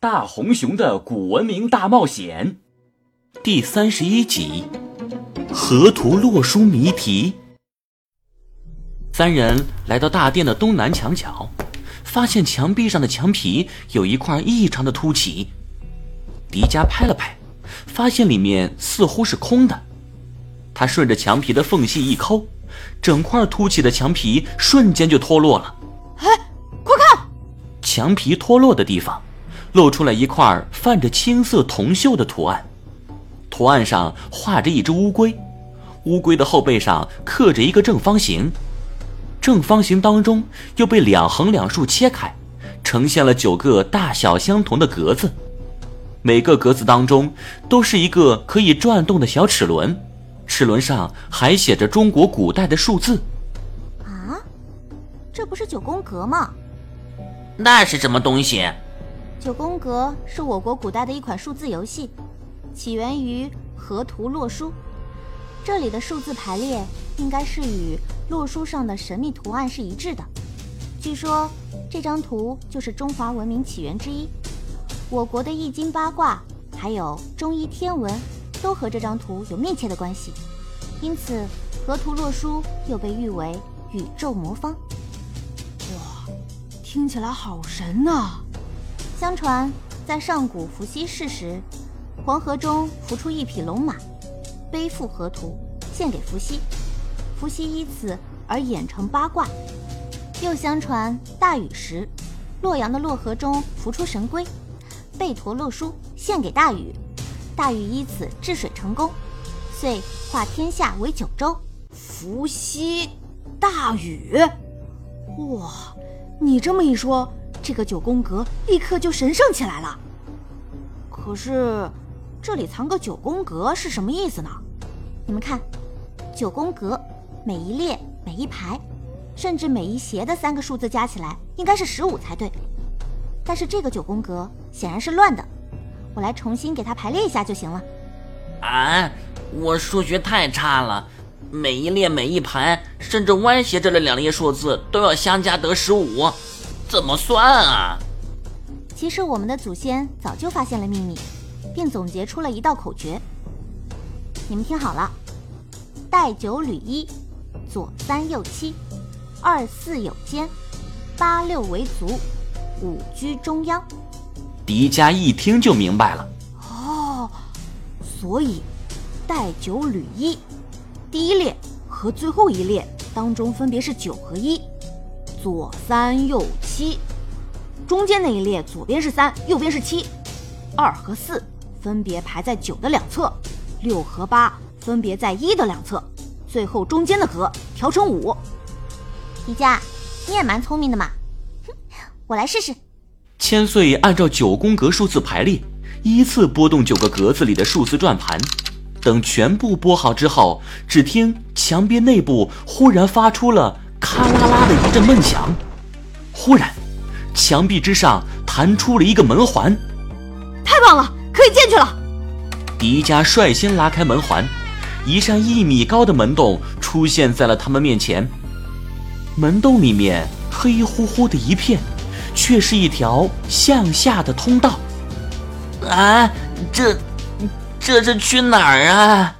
大红熊的古文明大冒险第三十一集：河图洛书谜题。三人来到大殿的东南墙角，发现墙壁上的墙皮有一块异常的凸起。迪迦拍了拍，发现里面似乎是空的。他顺着墙皮的缝隙一抠，整块凸起的墙皮瞬间就脱落了。哎，快看！墙皮脱落的地方，露出了一块泛着青色铜锈的图案。图案上画着一只乌龟，乌龟的后背上刻着一个正方形。正方形当中又被两横两竖切开，呈现了九个大小相同的格子，每个格子当中都是一个可以转动的小齿轮，齿轮上还写着中国古代的数字。啊，这不是九宫格吗？那是什么东西？九宫格是我国古代的一款数字游戏，起源于河图洛书。这里的数字排列应该是与洛书上的神秘图案是一致的。据说这张图就是中华文明起源之一。我国的易经八卦还有中医天文都和这张图有密切的关系，因此河图洛书又被誉为宇宙魔方。哇，听起来好神呐！相传在上古伏羲氏时，黄河中浮出一匹龙马。背负河图，献给伏羲，伏羲依此而演成八卦。又相传大禹时，洛阳的洛河中浮出神龟，背驮洛书献给大禹，大禹依此治水成功，遂化天下为九州。伏羲，大禹，哇！你这么一说，这个九宫格立刻就神圣起来了。可是。这里藏个九宫格是什么意思呢？你们看，九宫格每一列、每一排，甚至每一斜的三个数字加起来应该是十五才对。但是这个九宫格显然是乱的，我来重新给它排列一下就行了。啊，我数学太差了，每一列、每一排，甚至歪斜着的两列数字都要相加得十五，怎么算啊？其实我们的祖先早就发现了秘密。并总结出了一道口诀，你们听好了：带九履一，左三右七，二四有间，八六为足，五居中央。迪迦一听就明白了。哦，所以带九履一，第一列和最后一列当中分别是九和一，左三右七，中间那一列左边是三，右边是七，二和四。分别排在九的两侧，六和八分别在一的两侧，最后中间的格调成五。迪迦，你也蛮聪明的嘛，哼，我来试试。千岁按照九宫格数字排列，依次拨动九个格子里的数字转盘。等全部拨好之后，只听墙边内部忽然发出了咔啦啦的一阵闷响，忽然，墙壁之上弹出了一个门环。太棒了！可以进去了。迪迦率先拉开门环，一扇一米高的门洞出现在了他们面前。门洞里面黑乎乎的一片，却是一条向下的通道。啊，这这是去哪儿啊？